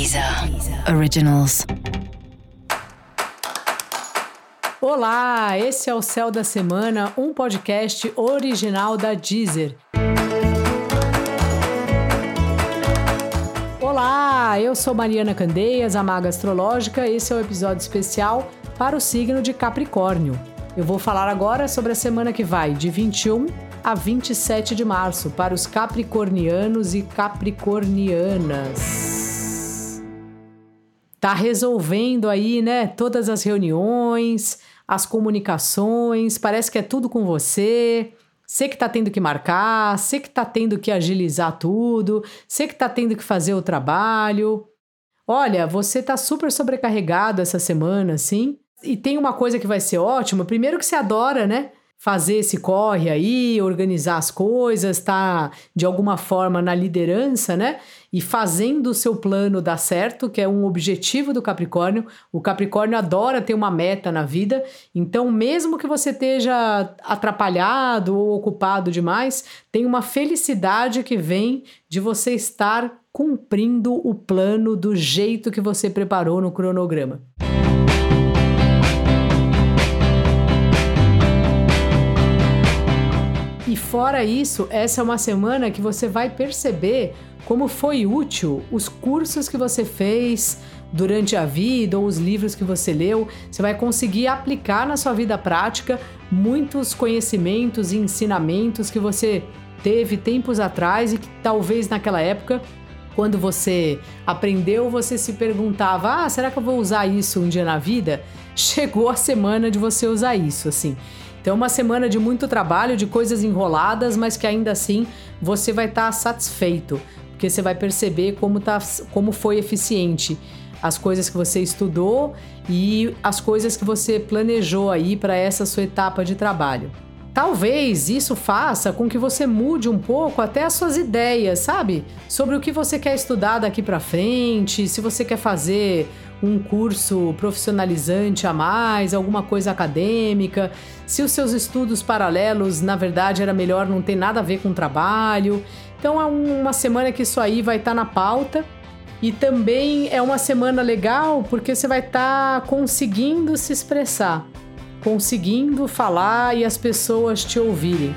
Deezer Originals. Olá, esse é o Céu da Semana, um podcast original da Deezer. Olá, eu sou Mariana Candeias, a Maga Astrológica. Esse é o episódio especial para o signo de Capricórnio. Eu vou falar agora sobre a semana que vai, de 21 a 27 de março, para os capricornianos e capricornianas. Tá resolvendo aí, né, todas as reuniões, as comunicações, parece que é tudo com você. Você que tá tendo que marcar, você que tá tendo que agilizar tudo, você que tá tendo que fazer o trabalho. Olha, você tá super sobrecarregado essa semana, assim. E tem uma coisa que vai ser ótima. Primeiro que você adora, né? Fazer esse corre aí, organizar as coisas, tá de alguma forma na liderança, né? E fazendo o seu plano dar certo, que é um objetivo do Capricórnio. O Capricórnio adora ter uma meta na vida, então mesmo que você esteja atrapalhado ou ocupado demais, tem uma felicidade que vem de você estar cumprindo o plano do jeito que você preparou no cronograma. E fora isso, essa é uma semana que você vai perceber como foi útil os cursos que você fez durante a vida ou os livros que você leu. Você vai conseguir aplicar na sua vida prática muitos conhecimentos e ensinamentos que você teve tempos atrás e que talvez naquela época quando você aprendeu, você se perguntava: "Ah, será que eu vou usar isso um dia na vida?" Chegou a semana de você usar isso, assim. Então, uma semana de muito trabalho, de coisas enroladas, mas que ainda assim você vai estar tá satisfeito, porque você vai perceber como, tá, como foi eficiente as coisas que você estudou e as coisas que você planejou aí para essa sua etapa de trabalho. Talvez isso faça com que você mude um pouco até as suas ideias, sabe? Sobre o que você quer estudar daqui para frente, se você quer fazer um curso profissionalizante a mais, alguma coisa acadêmica, se os seus estudos paralelos, na verdade, era melhor não ter nada a ver com o trabalho. Então é uma semana que isso aí vai estar tá na pauta. E também é uma semana legal porque você vai estar tá conseguindo se expressar, conseguindo falar e as pessoas te ouvirem.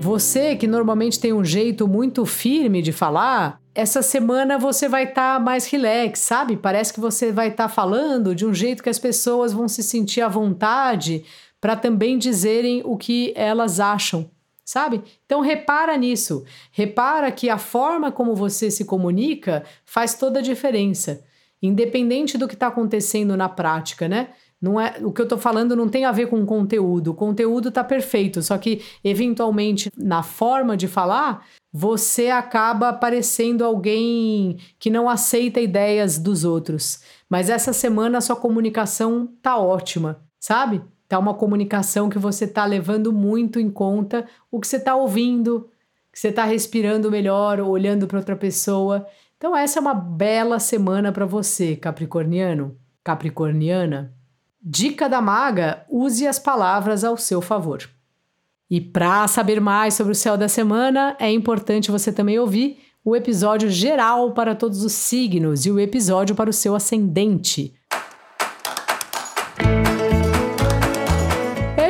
Você que normalmente tem um jeito muito firme de falar, essa semana você vai estar tá mais relax, sabe? Parece que você vai estar tá falando de um jeito que as pessoas vão se sentir à vontade para também dizerem o que elas acham, sabe? Então repara nisso. Repara que a forma como você se comunica faz toda a diferença, independente do que está acontecendo na prática, né? Não é, o que eu estou falando não tem a ver com conteúdo. O conteúdo está perfeito, só que eventualmente na forma de falar, você acaba parecendo alguém que não aceita ideias dos outros. Mas essa semana a sua comunicação tá ótima, sabe? Tá uma comunicação que você tá levando muito em conta o que você tá ouvindo, que você tá respirando melhor, olhando para outra pessoa. Então essa é uma bela semana para você, Capricorniano, Capricorniana. Dica da maga: use as palavras ao seu favor. E para saber mais sobre o céu da semana, é importante você também ouvir o episódio geral para todos os signos e o episódio para o seu ascendente.